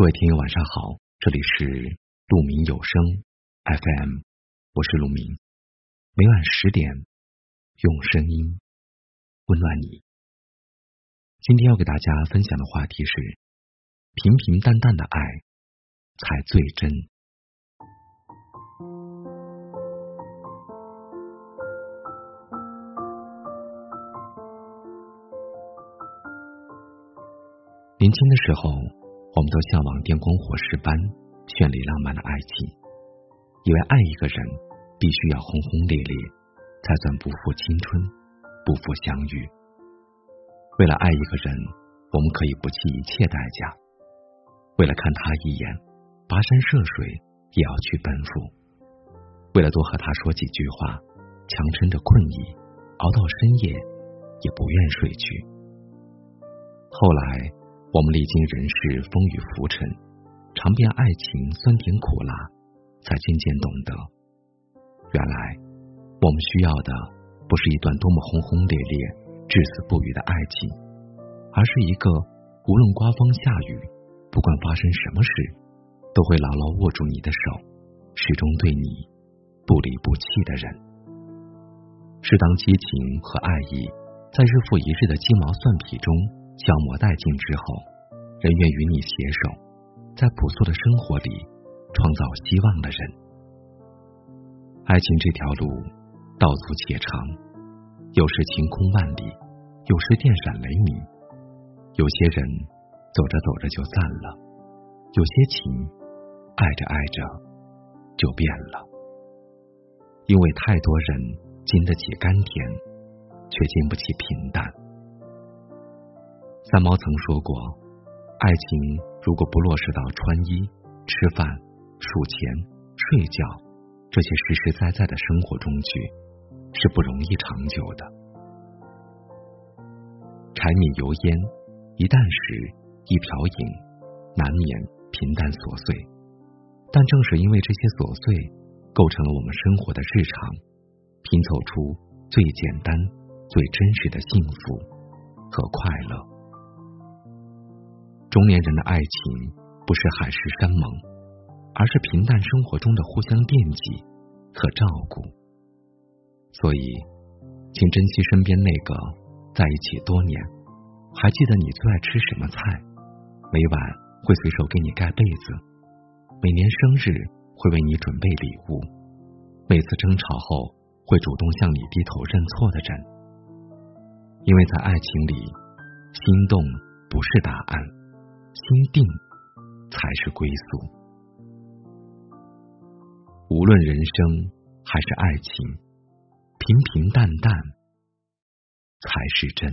各位听友晚上好，这里是鹿鸣有声 FM，我是鹿鸣，每晚十点用声音温暖你。今天要给大家分享的话题是：平平淡淡的爱才最真。年轻的时候。我们都向往电光火石般绚丽浪漫的爱情，以为爱一个人必须要轰轰烈烈，才算不负青春，不负相遇。为了爱一个人，我们可以不计一切代价；为了看他一眼，跋山涉水也要去奔赴；为了多和他说几句话，强撑着困意，熬到深夜也不愿睡去。后来。我们历经人世风雨浮沉，尝遍爱情酸甜苦辣，才渐渐懂得，原来我们需要的不是一段多么轰轰烈烈、至死不渝的爱情，而是一个无论刮风下雨，不管发生什么事，都会牢牢握住你的手，始终对你不离不弃的人。是当激情和爱意在日复一日的鸡毛蒜皮中。消磨殆尽之后，人愿与你携手，在朴素的生活里创造希望的人。爱情这条路道阻且长，有时晴空万里，有时电闪雷鸣。有些人走着走着就散了，有些情爱着爱着就变了。因为太多人经得起甘甜，却经不起平淡。三毛曾说过：“爱情如果不落实到穿衣、吃饭、数钱、睡觉这些实实在在的生活中去，是不容易长久的。柴米油盐，一啖食，一瓢饮，难免平淡琐碎。但正是因为这些琐碎，构成了我们生活的日常，拼凑出最简单、最真实的幸福和快乐。”中年人的爱情不是海誓山盟，而是平淡生活中的互相惦记和照顾。所以，请珍惜身边那个在一起多年，还记得你最爱吃什么菜，每晚会随手给你盖被子，每年生日会为你准备礼物，每次争吵后会主动向你低头认错的人。因为在爱情里，心动不是答案。心定才是归宿。无论人生还是爱情，平平淡淡才是真。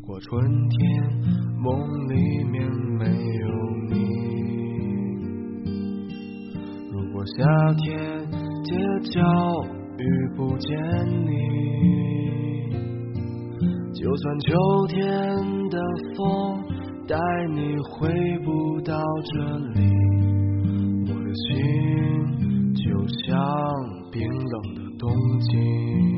如果春天梦里面没有你，如果夏天。街角遇不见你，就算秋天的风带你回不到这里，我的心就像冰冷的冬季。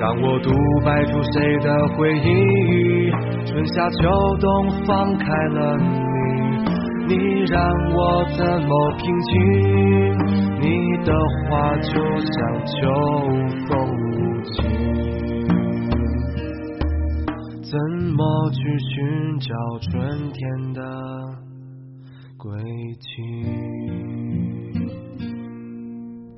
让我独白出谁的回忆？春夏秋冬放开了你，你让我怎么平静？你的话就像秋风无情。怎么去寻找春天的轨迹？